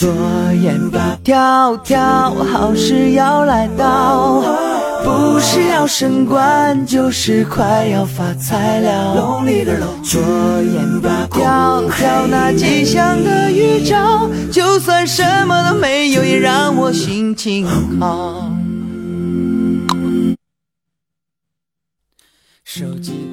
左眼皮跳跳，好事要来到，不是要升官，就是快要发财了。左眼皮跳跳，那吉祥的预兆，就算什么都没有，也让我心情好。手机。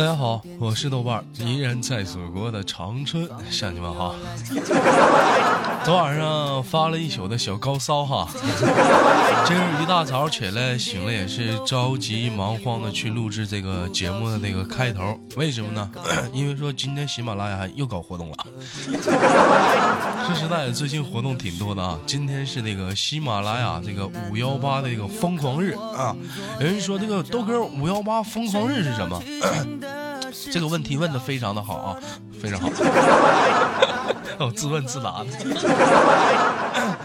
大家好，我是豆瓣，依然在祖国的长春向你们好。昨晚上发了一宿的小高烧哈，今儿一大早起来醒了也是着急忙慌的去录制这个节目的那个开头，为什么呢？因为说今天喜马拉雅又搞活动了。说实在的，最近活动挺多的啊。今天是那个喜马拉雅这个五幺八的这个疯狂日啊。有人说这个豆哥五幺八疯狂日是什么？这个问题问的非常的好啊，非常好。哦，自问自答的。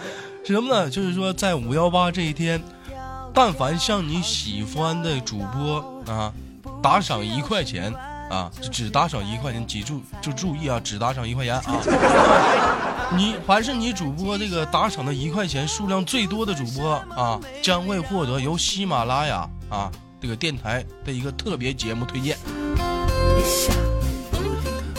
是什么呢？就是说在五幺八这一天，但凡向你喜欢的主播啊打赏一块钱啊，只打赏一块钱，记住就注意啊，只打赏一块钱啊。你凡是你主播这个打赏的一块钱数量最多的主播啊，将会获得由喜马拉雅啊这个电台的一个特别节目推荐。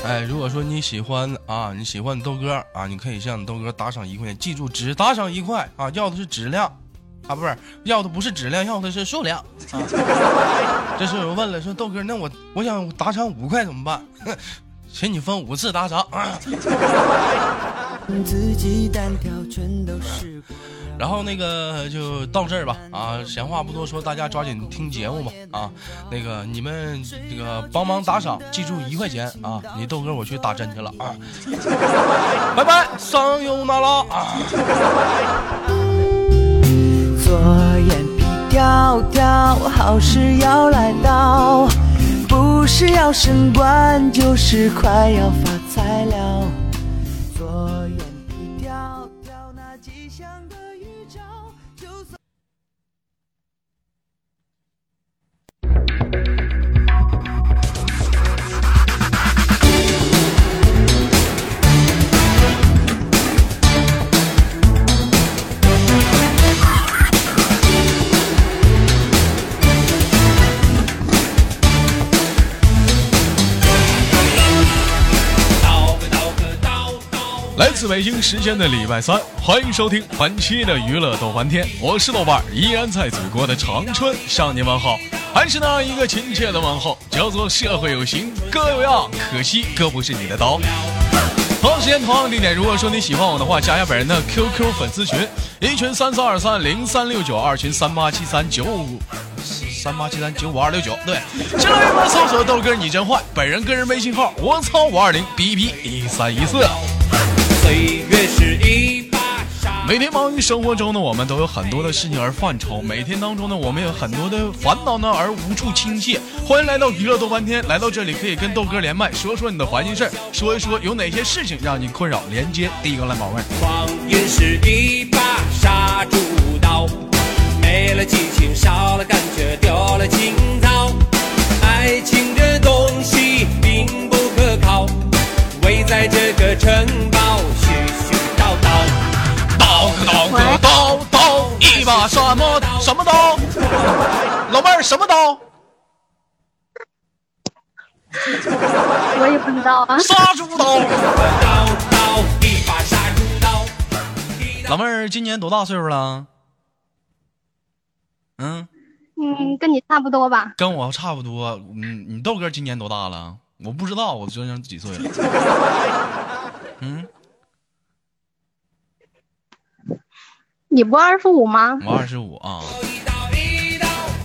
哎，如果说你喜欢啊，你喜欢豆哥啊，你可以向豆哥打赏一块钱，记住只打赏一块啊，要的是质量啊，不是要的不是质量，要的是数量。啊、这时候有人问了，说豆哥，那我我想打赏五块怎么办？请你分五次打赏。啊自己单挑全都是过。然后那个就到这儿吧，啊，闲话不多说，大家抓紧听节目吧，啊，那个你们这个帮忙打赏，记住一块钱啊，你豆哥我去打针去了啊，拜拜，上有那拉啊。左眼皮跳跳，好事要来到，不是要升官，就是快要发自北京时间的礼拜三，欢迎收听本期的娱乐逗翻天，我是豆瓣，依然在祖国的长春向你问好，还是那一个亲切的问候，叫做社会有型哥有样，可惜哥不是你的刀。同样时间同样地点，如果说你喜欢我的话，加下本人的 QQ 粉丝群，一群三三二三零三六九，二群三八七三九五。三八七三九五二六九，对，新浪微博搜索豆哥你真坏，本人个人微信号我操五二零 B B 一三一四。岁月是一把杀。每天忙于生活中呢，我们都有很多的事情而犯愁。每天当中呢，我们有很多的烦恼呢，而无处倾泻。欢迎来到娱乐豆翻天，来到这里可以跟豆哥连麦，说说你的烦心事儿，说一说有哪些事情让你困扰。连接第一个来宝贝，光阴是一把杀猪刀，没了激情，少了感觉，丢了情操。爱情这东西并不可靠，围在这个城老妹儿什么刀？我也不知道啊。杀猪刀。老妹儿今年多大岁数了？嗯，嗯，跟你差不多吧。跟我差不多。嗯，你豆哥今年多大了？我不知道，我究竟几岁了？嗯，你不二十五吗？我二十五啊。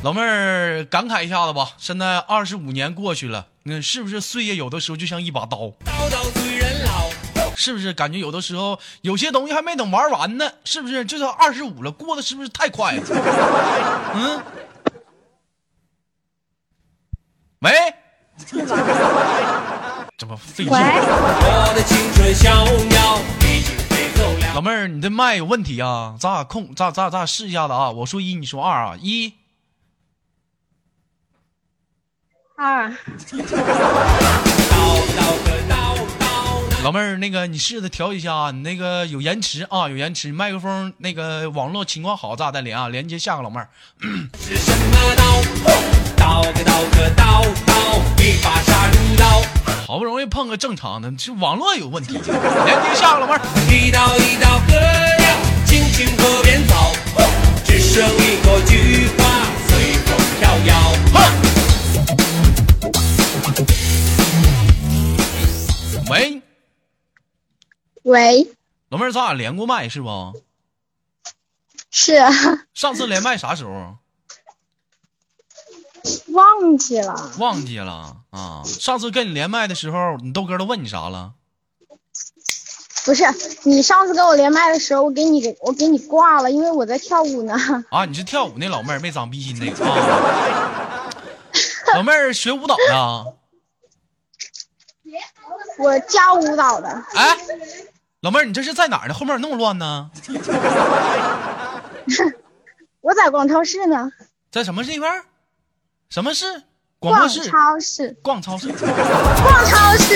老妹儿，感慨一下子吧。现在二十五年过去了，那是不是岁月有的时候就像一把刀？刀刀催人老。是不是感觉有的时候有些东西还没等玩完呢？是不是？这都二十五了，过得是不是太快了？嗯。喂，怎么费劲。老妹儿，你的麦有问题啊？咱俩控，咱咱咱俩试一下子啊！我说一，你说二啊！一，二，老妹儿，那个你试着调一下，你那个有延迟啊，有延迟，麦克风那个网络情况好，咱俩再连啊，连接下个老妹儿。是什么刀？刀个刀个刀刀，一把杀猪刀。好不容易碰个正常的，这网络有问题。连接下个老妹儿，一刀一刀割掉青青河边草，只剩一朵菊花随风飘摇。喂，喂，老妹儿，咱俩连过麦是不？是上次连麦啥时候？忘记了，忘记了啊。上次跟你连麦的时候，你豆哥都问你啥了？不是你上次跟我连麦的时候，我给你给我给你挂了，因为我在跳舞呢。啊，你是跳舞那老妹儿，没长逼心那个啊。老妹儿学舞蹈的。我教舞蹈的，哎，老妹儿，你这是在哪儿呢？后面那么乱呢？我在逛超市呢，在什么地方？什么市？广播逛。超市，逛超市。逛超市。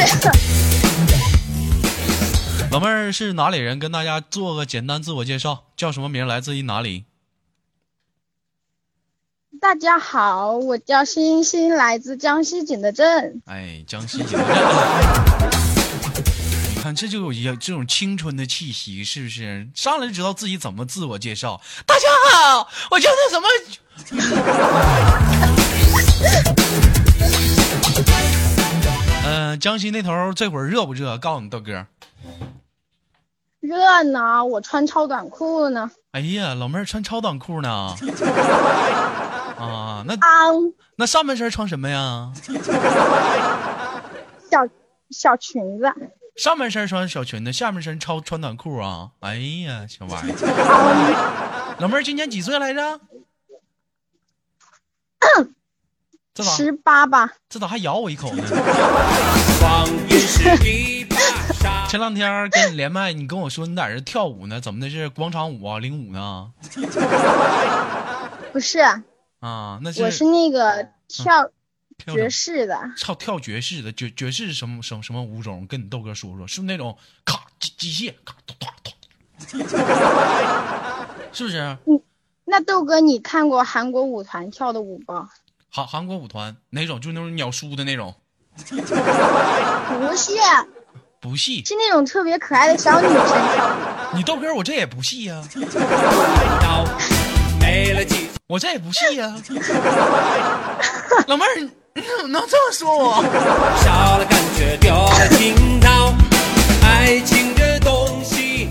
老妹儿是哪里人？跟大家做个简单自我介绍，叫什么名？来自于哪里？大家好，我叫星星，来自江西景德镇。哎，江西景德镇。你看，这就有一这种青春的气息，是不是？上来就知道自己怎么自我介绍。大家好，我叫那什么。嗯、江西那头这会儿热不热？告诉你豆哥。热呢，我穿超短裤呢。哎呀，老妹儿穿超短裤呢。啊，那啊，那上半身穿什么呀？小小裙子。上半身穿小裙子，下半身超穿短裤啊！哎呀，小玩意儿，老妹儿今年几岁来着？这咋十八吧，这咋还咬我一口呢？前两天跟你连麦，你跟我说你在这跳舞呢，怎么的是广场舞啊，领舞呢？不是，啊，那是我是那个跳跳爵士的，跳跳爵士的爵爵士是什么什么什么舞种？跟你豆哥说说，是不是那种咔机机械咔咚咚咚，是不是？那豆哥，你看过韩国舞团跳的舞不？韩韩国舞团哪种？就那种鸟叔的那种，不是，不细。是那种特别可爱的小女生跳的。你豆哥我这也不细呀、我这也不细呀、老妹儿，你你怎么能这么说我？少了感觉丢了情操。爱情这东西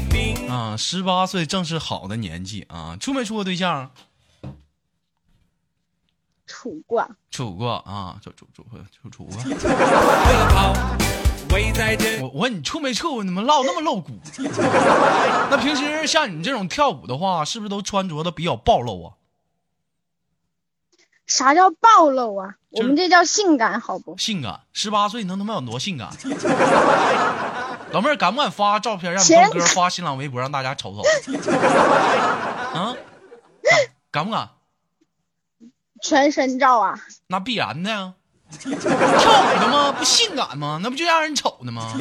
啊，十八岁正是好的年纪啊，处没处过对象？处过，处过啊，处处处处处过。我我问你处没处？你怎么唠那么露骨？那平时像你这种跳舞的话，是不是都穿着的比较暴露啊？啥叫暴露啊？我们这叫性感，好不？性感，十八岁能他妈有多性感？老妹儿敢不敢发照片让你前豆哥发新浪微博让大家瞅瞅？啊，敢敢不敢？全身照啊！那必然的呀。跳舞的吗？不性感吗？那不就让人瞅的吗？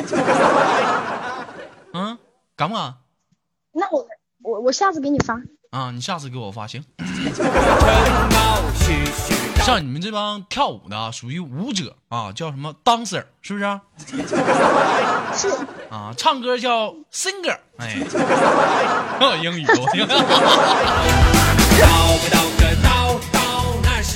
嗯，敢不敢？那我我我下次给你发。啊，你下次给我发行。像你们这帮跳舞的啊，属于舞者啊，叫什么 dancer，是不是啊？是。啊，唱歌叫 singer，哎，英语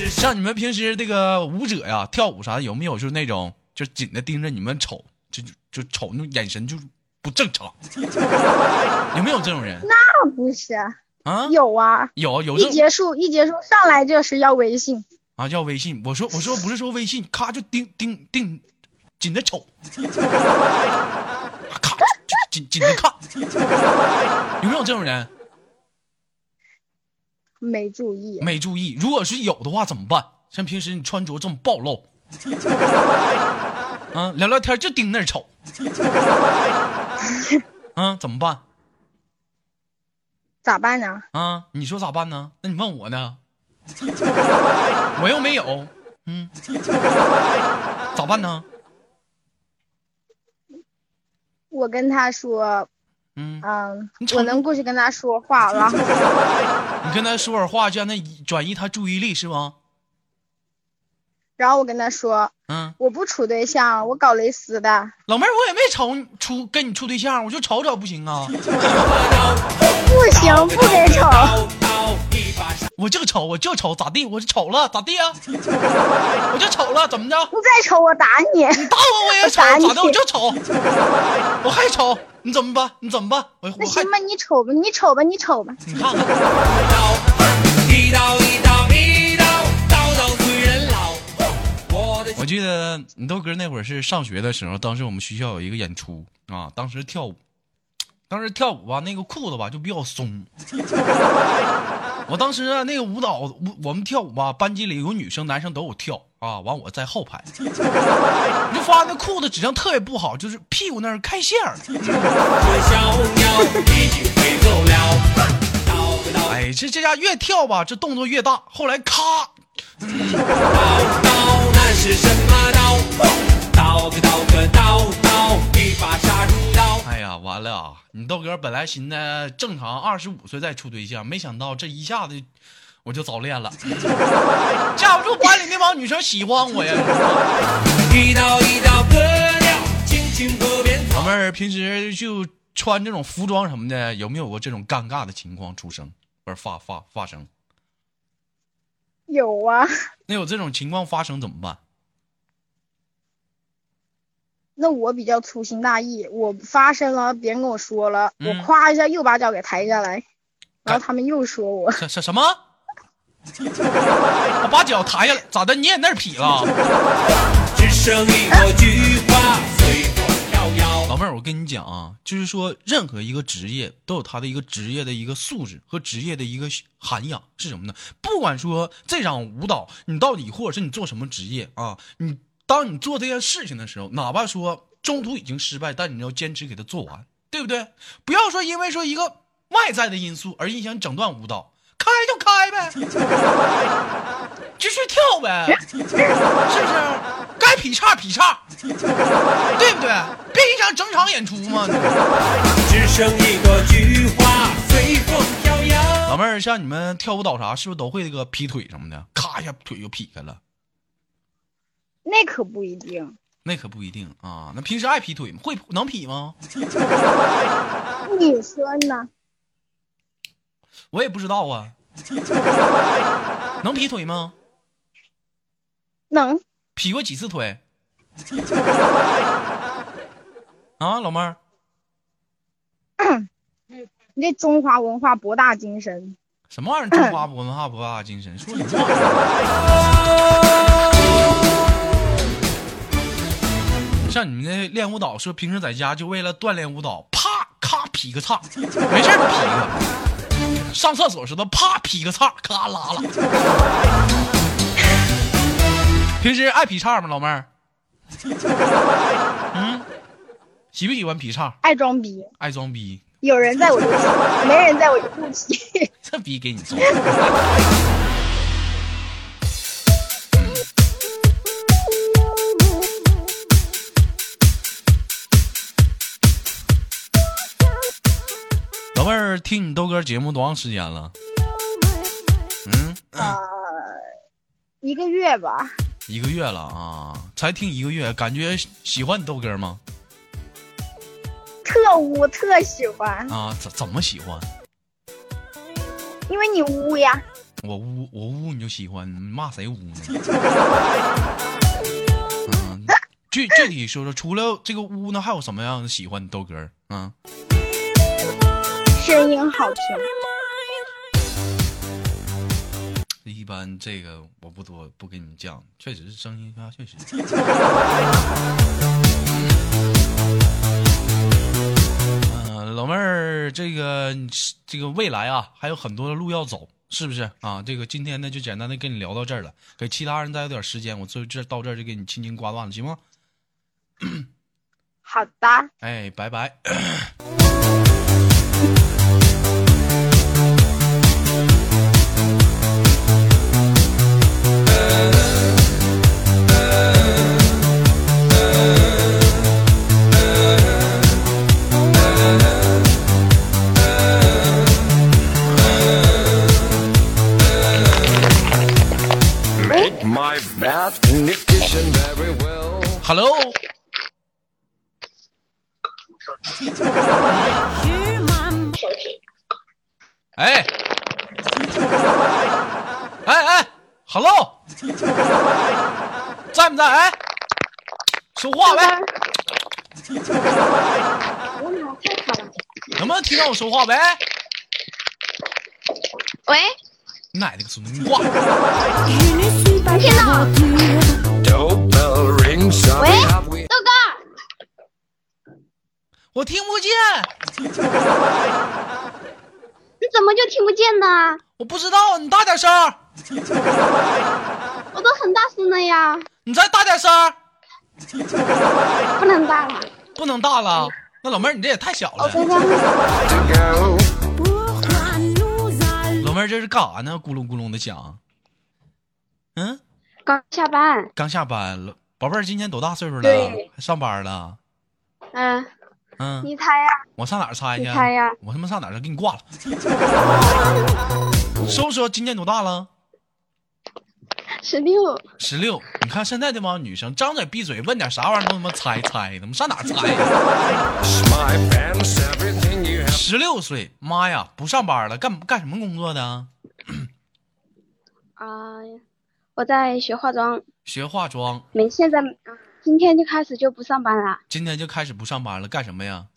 像你们平时这个舞者呀，跳舞啥的，有没有就是那种就紧的盯着你们瞅，就就就瞅那种眼神就是不正常？有没有这种人？那不是啊？有啊？有有一结束一结束上来就是要微信，啊，要微信。我说我说不是说微信，咔就盯盯盯，紧着瞅，咔就紧紧着看，有没有这种人？没注意。没注意，如果是有的话怎么办？像平时你穿着这么暴露，啊，聊聊天就盯那儿瞅，啊，怎么办？咋办呢？啊，你说咋办呢？那你问我呢？我又没有，嗯，咋办呢？我跟他说，嗯，嗯我能过去跟他说话，然 后你跟他说会儿话，就让他转移他注意力是吗？然后我跟他说，嗯，我不处对象，我搞蕾丝的。老妹儿，我也没瞅你处跟你处对象，我就瞅瞅不行啊？不行，不给瞅。我就瞅，我就瞅，咋地？我就瞅了，咋地啊？我就瞅了，怎么着？你再瞅我打你！你打我我也瞅，咋的？我就瞅，我还瞅，你怎么办？你怎么办？我那行吧，你瞅吧，你瞅吧，你瞅吧。你看一刀一刀一刀，刀刀催人老。我记得你豆哥那会儿是上学的时候，当时我们学校有一个演出啊，当时跳舞，当时跳舞吧，那个裤子吧就比较松。我当时啊，那个舞蹈，舞我们跳舞吧，班级里有女生、男生都有跳啊，完我在后排，你就发现那裤子质量特别不好，就是屁股那儿开线哎，这这家越跳吧，这动作越大，后来咔，刀刀，那是什么刀？刀个刀个刀刀，一把杀猪刀。哎呀，完了啊！你豆哥本来寻思正常二十五岁再处对象，没想到这一下子我就早恋了，架不住班里那帮女生喜欢我呀。一刀一刀割掉青青河边草。老妹儿平时就穿这种服装什么的，有没有过这种尴尬的情况出生，不是发发发生？有啊，那有这种情况发生怎么办？那我比较粗心大意，我发生了，别人跟我说了，嗯我夸一下又把脚给抬下来，然后他们又说我，什什什么？我把脚抬下来，咋的？你也那儿劈了？只剩一朵菊花随风飘摇。老妹儿，我跟你讲啊，就是说，任何一个职业都有他的一个职业的一个素质和职业的一个涵养是什么呢？不管说这场舞蹈你到底或者是你做什么职业啊，你当你做这件事情的时候，哪怕说中途已经失败，但你要坚持给它做完，对不对？不要说因为说一个外在的因素而影响整段舞蹈，开就开呗，继续跳呗，是不是？该劈叉劈叉，对不对？别影响整场演出嘛。只剩一朵菊花随风飘摇。老妹儿，像你们跳舞蹈啥，是不是都会那个劈腿什么的？咔一下腿就劈开了，那可不一定，那可不一定啊。那平时爱劈腿吗？会能劈吗？你说呢？我也不知道啊。能劈腿吗？能，劈过几次腿？啊，老妹儿，你这中华文化博大精深，什么玩意儿？中华文化博大精深，说什么像你们那练舞蹈，说平时在家就为了锻炼舞蹈，啪咔劈个叉，没事就劈一个。上厕所时候啪劈个叉，咔拉了。平时爱劈叉吗，老妹儿？嗯，喜不喜欢劈叉？爱装逼，爱装逼，有人在我就提，没人在我就不劈。这逼给你装。听你豆哥节目多长时间了？嗯，呃，一个月吧，一个月了啊，才听一个月，感觉喜欢你豆哥吗？特污，特喜欢，啊，怎怎么喜欢？因为你污呀。我污我污你就喜欢，你骂谁污呢？嗯，具具体说说，除了这个污呢，还有什么样的喜欢你豆哥？啊，声音好听，一般这个我不多不跟你们讲，确实是声音啊，确实。老妹儿，这个这个未来啊，还有很多的路要走，是不是啊？这个今天呢，就简单的跟你聊到这儿了，给其他人再有点时间，我这这到这儿就给你轻轻挂断了，行吗？好的。哎，拜拜。说话呗？喂，你奶奶个孙子，你挂了！听到喂豆哥，我听不见，你怎么就听不见呢？我不知道，你大点声，我都很大声了呀，你再大点声，不能大了。不能大了。那老妹儿，你这也太小了。老妹儿这是干啥呢？咕隆咕隆的响。嗯，刚下班，刚下班了。宝贝儿，今年多大岁数了？还上班了？嗯，嗯，你猜呀？我上哪儿猜去？猜呀我他妈上哪儿去？给你挂了。说不说今年多大了？十六，十六。你看现在这帮女生，张嘴闭嘴问点啥玩意儿都他妈猜猜的，我们上哪猜.十六岁，妈呀，不上班了，干干什么工作的？啊、我在学化妆，学化妆，没现在，啊今天就开始就不上班了，今天就开始不上班了，干什么呀？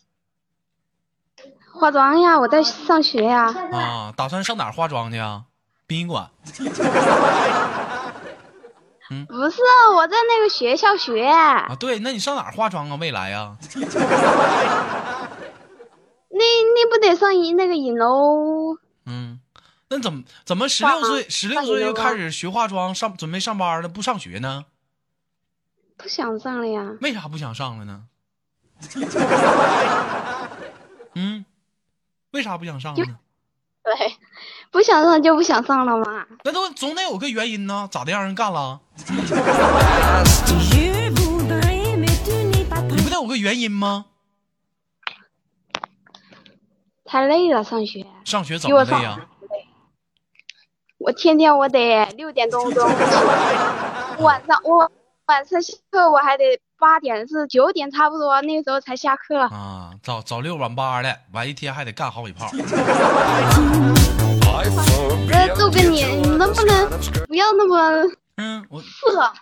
化妆呀，我在上学呀，啊，打算上哪儿化妆去啊？殡仪馆。不是我在那个学校学，啊，对，那你上哪儿化妆啊？未来呀、那那不得上一那个影楼？嗯，那怎么怎么十六岁十六岁就开始学化妆，上准备上班了，不上学呢？不想上了呀，为啥不想上了呢？嗯，为啥不想上了呢？对，不想上就不想上了嘛。那都总得有个原因呢，咋的让人干了？你不得有个原因吗？太累了，上学。上学怎么累呀？我天天我得六点钟钟起，晚上我晚上下课我还得八点是九点差不多那个时候才下课。啊，早早六晚八的，晚一天还得干好几炮。呃，豆哥你你能不能不要那么嗯，我色？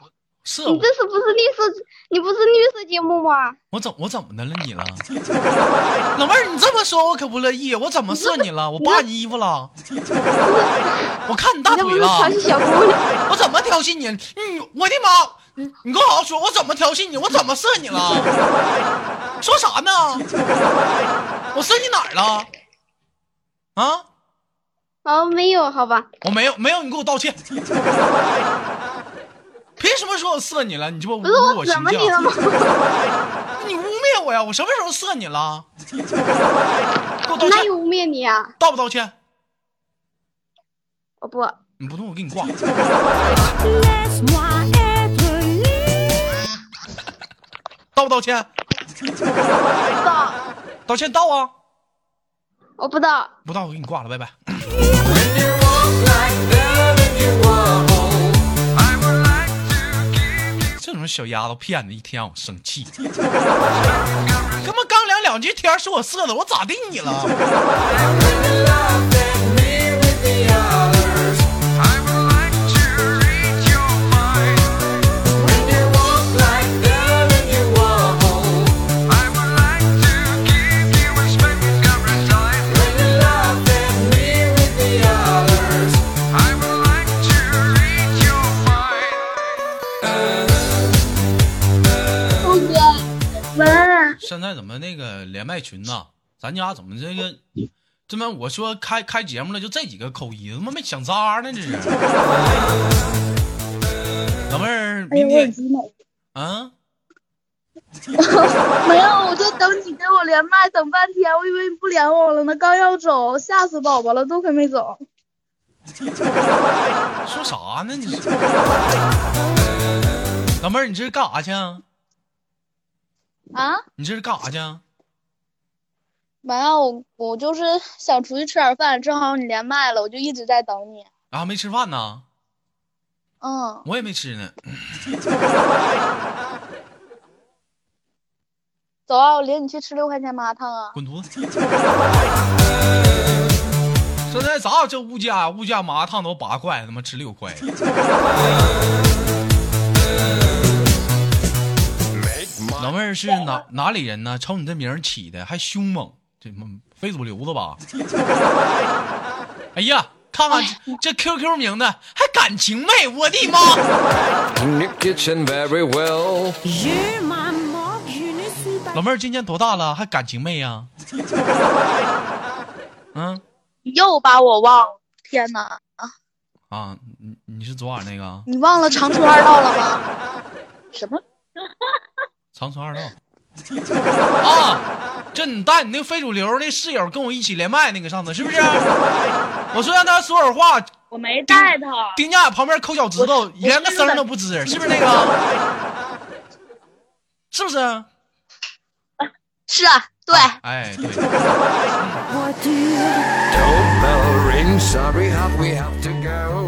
是你这是不是绿色？你不是绿色节目吗？我怎我怎么的了你了？老妹儿，你这么说我可不乐意。我怎么色你了？我扒你衣服了？我看你大腿了是调。戏小姑娘？我怎么调戏你？嗯，我的妈！你你给我好好说，我怎么调戏你？我怎么射你了？说啥呢？我射你哪儿了？啊？哦，没有，好吧。我没有没有，你给我道歉。凭什么说我色你了？你这不侮不是辱我形象？么你了吗？你污蔑我呀！我什么时候色你了？给我道歉，哪有污蔑你啊？道不道歉？我不，你不动我给你挂。道不道歉？道，道歉道啊！我不道。不道我给你挂了，拜拜。小丫头片子，一天让我生气。他妈刚聊两句天儿，说我色的，我咋地你了？怎么那个连麦群呐？咱家怎么这个？这么我说开开节目了，就这几个扣一，他妈没想渣呢，这是。老妹儿，明天我耳机呢？啊，没有，我就等你跟我连麦，等半天，我以为你不连我了呢，刚要走，吓死宝宝了，都还没走。说啥呢？你是老妹儿，你这是干啥去啊？啊？你这是干啥去啊？没有，我我就是想出去吃点饭，正好你连麦了，我就一直在等你。啊，没吃饭呢？嗯，我也没吃呢。走啊，我领你去吃六块钱麻辣烫啊！滚犊子！现在咋这物价？物价麻辣烫都八块，他妈吃六块。老妹儿是哪哪里人呢？瞅你这名儿起的还凶猛，这他妈非主流的吧？哎呀，看看这这 QQ 名字还感情妹，我的妈.老妹儿今年多大了？还感情妹呀、嗯你又把我忘了，天哪！啊，你你是昨晚那个你忘了长春二道了吗？什么？长春二道啊？这你带你那个非主流那室友跟我一起连麦那个上次是不是？我说让他说会儿话，我没带他。丁家旁边抠脚趾头，连个声都不吱，是不是那个？是不是？是啊，对，哎，对，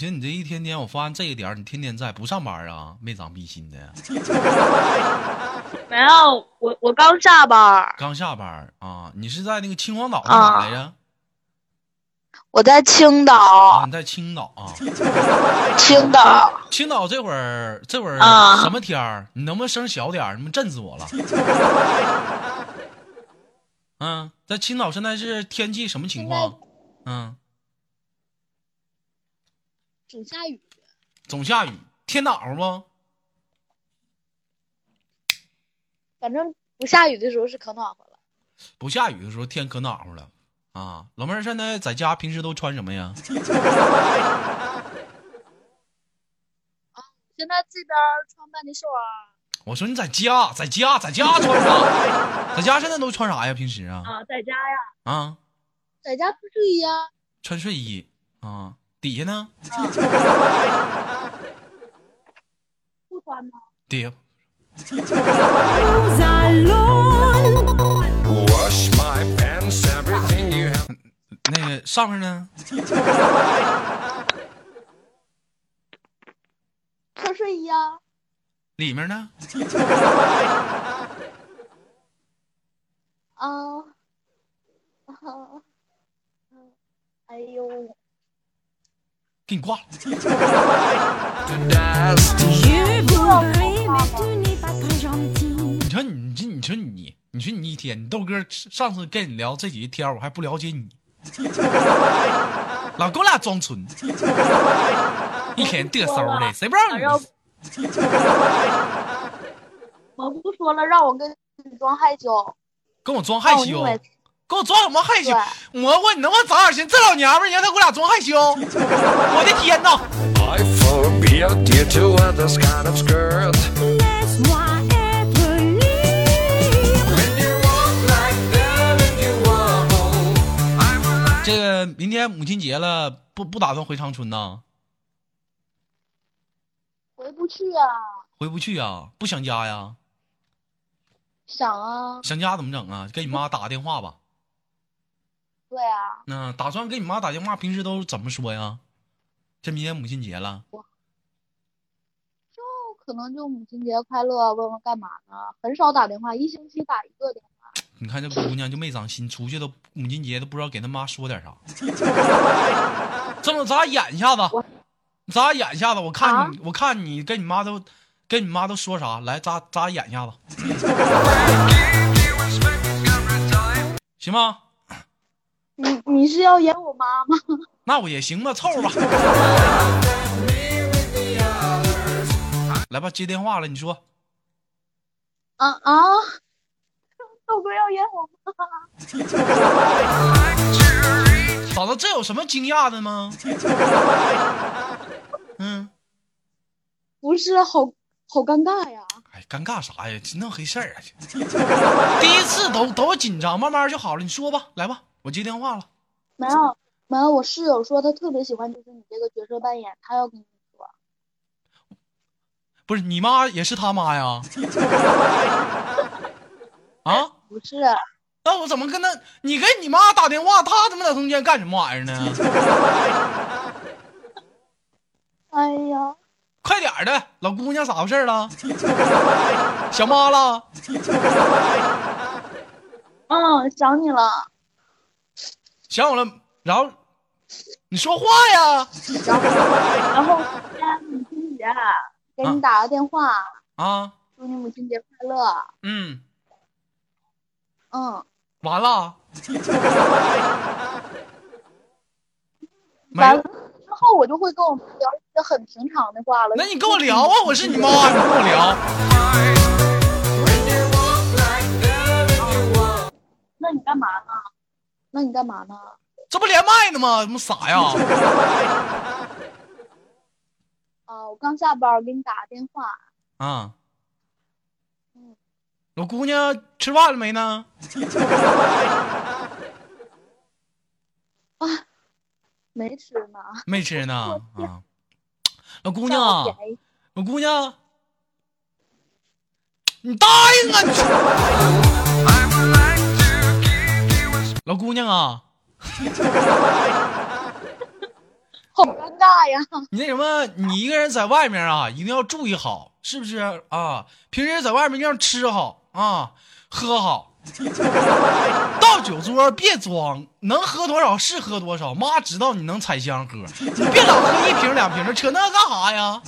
Go. 你这一天天，我发现这一点儿，你天天在不上班啊？没长逼心的，没有，我我刚下班，刚下班啊？你是在那个秦皇岛哪来着？我在青啊，岛，你在青岛啊？青岛。青岛这会儿这会儿啊什么天儿？你能不能声小点儿？你们震死我了！嗯，在青岛现在是天气什么情况？嗯，总下雨，总下雨，天挡吗？反正不下雨的时候是可暖和了。不下雨的时候天可暖和了啊！老妹儿现在在家平时都穿什么呀？啊现在这边穿半截袖啊。我说你在家，在家，在家穿啥？在家现在都穿啥呀？平时啊啊，在家呀，啊，在家穿睡衣啊。穿睡衣啊，底下呢？不穿吗？底下。那个上面呢？穿睡衣啊里面呢？啊啊哎呦。给你挂了。你说你这，你说你，你说你一天，你豆哥上次跟你聊这几天，我还不了解你，老跟我俩装纯，一天嘚瑟的，谁不让你？我不说了，让我跟你装害羞。跟我装害羞让我另外，跟我装什么害羞对？我我你能不能长点心？这老娘们儿，你让她给我俩装害羞？我的天呐！I forbid you to wear this kind of skirt. When you walk like that and you wobble, I will like 这个明天母亲节了，不不打算回长春呐？回不去啊。回不去呀？不想家呀？想啊，想家怎么整啊？给你妈打个电话吧。对啊，那打算给你妈打电话，平时都怎么说呀？这明天母亲节了，就可能就母亲节快乐，问问干嘛呢？很少打电话，一星期打一个电话。你看这姑娘就没长心，出去都母亲节都不知道给她妈说点啥。这么咱俩演一下子，咱俩演一下子，我看你，我看你跟你妈都跟你妈都说啥？来，咱咱俩演一下子. 行吗？你你是要演我妈吗？那我也行吧，凑合吧。来吧，接电话了，你说啊啊！豆哥要演我妈，嫂子，这有什么惊讶的吗？嗯，不是好好尴尬呀。哎，尴尬啥呀？那回事儿啊！第一次都都紧张，慢慢就好了。你说吧，来吧，我接电话了。没有没有，我室友说他特别喜欢就是你这个角色扮演，他要跟你说。不是你妈也是他妈呀？啊？不是，那我怎么跟他？你给你妈打电话，他怎么在中间干什么玩意儿呢？哎呀，快点的，老姑娘咋回事了？想妈了？嗯，想你了。想我了？然后你说话呀？然后今天母亲节，给你打个电话，啊，祝你母亲节快乐。嗯，嗯，完了，没 完了了。之后我就会跟我妈聊一些很平常的话了。那你跟我聊啊，我是你妈，你跟我聊。那你干嘛呢？那你干嘛呢？这不连麦呢吗？怎么傻呀？啊，我刚下班，我给你打个电话。啊，老姑娘吃饭了没呢？啊没吃呢。没吃呢啊。老姑娘老姑娘，你答应啊！你 老姑娘啊，好尴尬呀！你那什么，你一个人在外面啊，一定要注意好，是不是啊？平时在外面一定要吃好啊，喝好。到酒桌别装，能喝多少是喝多少。妈知道你能采香喝，你别老喝一瓶两瓶的，扯那干啥呀？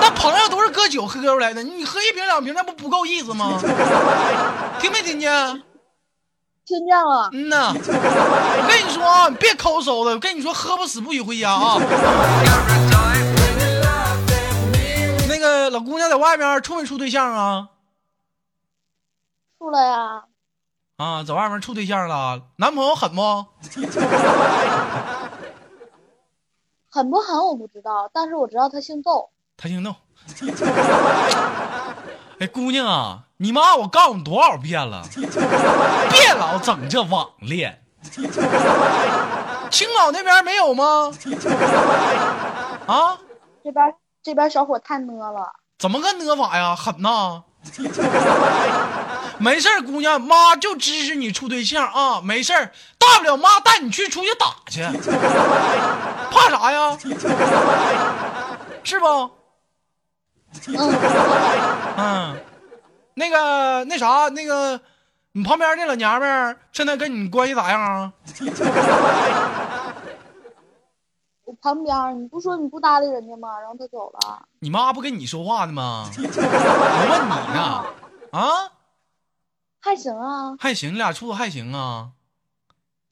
那朋友都是搁酒喝出来的，你喝一瓶两瓶，那不不够意思吗？听没听见？听见了，嗯呐，我跟你说啊，你别抠搜的，我跟你说，喝不死不许回家啊。那个老姑娘在外面处没处对象啊？处了呀。啊，在外面处对象了，男朋友狠不？狠不狠我不知道，但是我知道他姓窦。他姓窦。哎，姑娘啊，你妈我告诉你多少遍了，别老整这网恋。青岛那边没有吗？啊？这边这边小伙太呢了，怎么个呢法呀？狠呐！没事儿，姑娘，妈就支持你处对象啊，没事儿，大不了妈带你去出去打去，怕啥呀？是不？嗯，嗯，那个那啥，那个你旁边那老娘们儿现在跟你关系咋样啊？我 旁边你不说你不搭理人家吗？然后他走了，你妈不跟你说话呢吗？我问你呢，啊，还行啊，还行，你俩处的还行啊？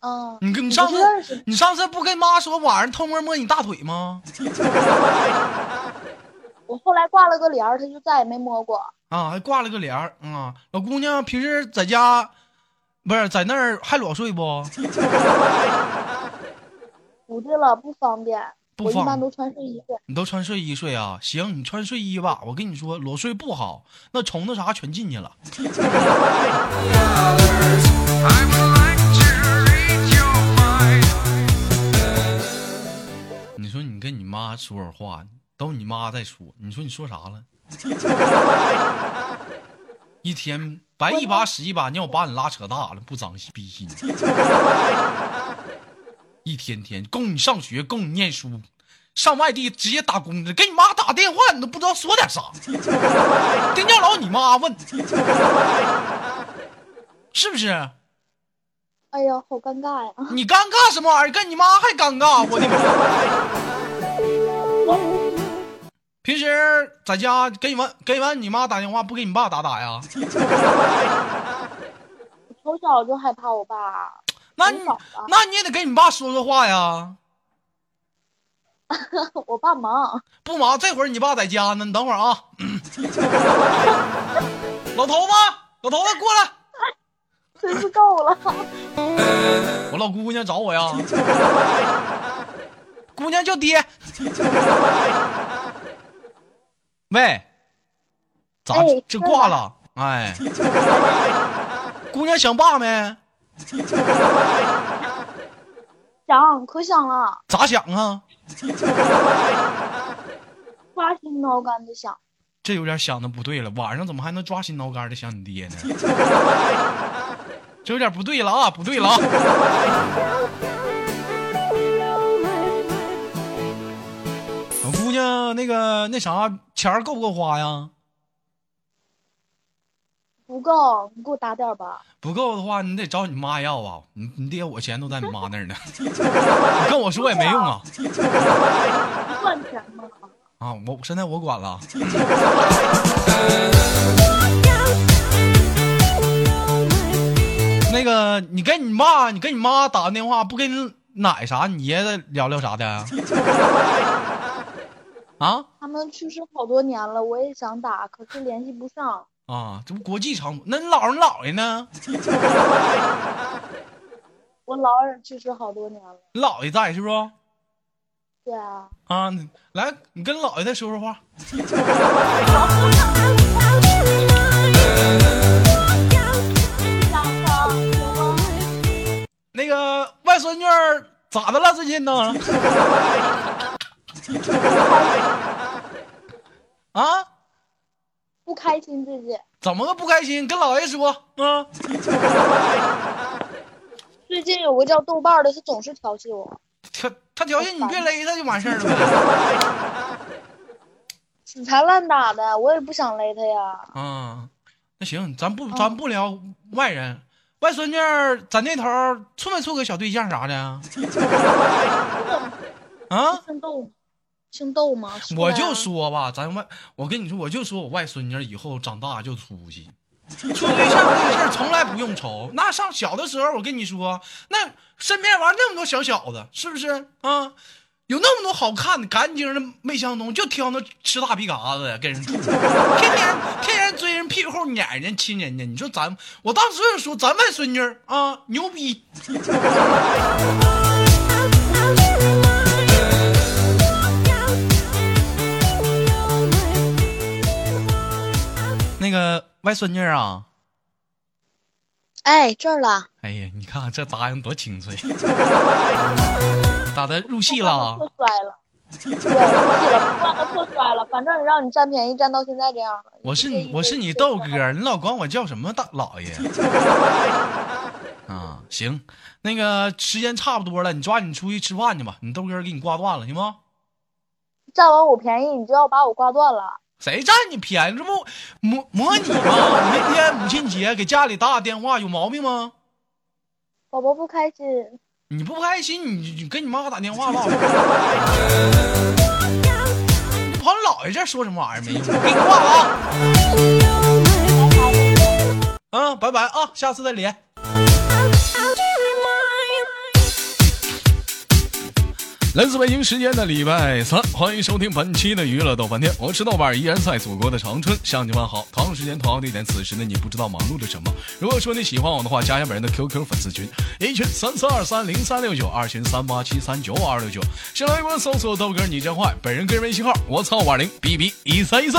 嗯，你跟你你上次你上次不跟妈说晚上偷摸摸你大腿吗？我后来挂了个帘儿，他就再也没摸过。啊，还挂了个帘儿啊。老姑娘平时在家，不是在那儿还裸睡不？不对了，不方便，不方我一般都穿睡衣睡。你都穿睡衣睡啊？行，你穿睡衣吧。我跟你说，裸睡不好，那虫子啥全进去了。你说你跟你妈说会儿话，都你妈在说，你说你说啥了？一天白一把屎一把尿把你拉扯大了，不长逼心。一天天供你上学，供你念书，上外地直接打工的，给你妈打电话你都不知道说点啥，听见老你妈问，是不是？哎呀，好尴尬呀！你尴尬什么玩意儿？跟你妈还尴尬，我的妈！平时在家给你完给完你妈打电话，不给你爸打打呀？从小就害怕我爸，那你那你也得跟你爸说说话呀。我爸忙。不忙，这会儿你爸在家呢，你等会儿啊。老头子，老头子过来，真是够了。我老姑娘找我呀。姑娘叫爹。喂，咋哎这挂了？哎，姑娘想爸没？想可想了，咋想啊？抓心挠肝的想。这有点想的不对了，晚上怎么还能抓心挠肝的想你爹呢？这有点不对了啊，不对了啊！娘那个那啥钱够不够花呀？不够，你给我打点吧。不够的话，你得找你妈要啊。你你爹我钱都在你妈那儿呢，你 跟我说也没用啊。钱吗？啊，我现在我管了。那个，你跟你妈，你跟你妈打个电话，不跟你奶啥，你爷爷聊聊啥的呀？啊他们去世好多年了，我也想打，可是联系不上。啊，这不国际长途？那你姥姥你姥爷呢？我姥爷去世好多年了。你姥爷在是不是？对啊，啊，来，你跟姥爷再说说话。那个外孙女咋的了？最近呢？啊？不开心最近，怎么个不开心？跟老爷说啊。最近有个叫豆瓣的，他总是调戏我，调他调戏你，别勒他就完事儿了呗。死缠烂打的，我也不想勒他呀。啊，那行，咱不咱不聊外人，外孙女儿咱那头处没处个小对象啥的啊？姓窦吗？我就说吧，咱外，我跟你说，我就说我外孙女以后长大就出息，处对象这个事儿从来不用愁。那上小的时候，我跟你说，那身边玩那么多小小子，是不是啊？有那么多好看的、干净的没相中，就挑那吃大皮嘎子的跟人处，天天天天追人屁股后撵人家亲人家。你说咱，我当时就说咱外孙女啊牛逼。个外孙女啊，哎，这儿了，哎呀，你看看这答应多清脆，咋的入戏了？破摔了。对，入戏了，不断的破摔了，反正让你占便宜占到现在这样了。我是你，我是你豆哥，你老管我叫什么大老爷？啊，行，那个时间差不多了，你抓紧出去吃饭去吧。你豆哥给你挂断了，行吗？占完我便宜，你就要把我挂断了。谁占你便宜？这不模模拟吗？明天母亲节给家里打打电话，有毛病吗？宝宝不开心，你不开心，你你跟你妈打电话吧。你跑你姥爷这说什么玩意儿没用？我给你挂了啊！啊，拜拜啊，下次再连。来自北京时间的礼拜三，欢迎收听本期的娱乐豆瓣天，我是豆瓣，依然在祖国的长春向你问好。同样时间同样地点，此时的你不知道忙碌着什么？如果说你喜欢我的话，加下本人的 QQ 粉丝群，一群三四二三零三六九，二群三八七三九五二六九，新来一波搜索豆哥你真坏，本人个人微信号我操五二零 B B 一三一四。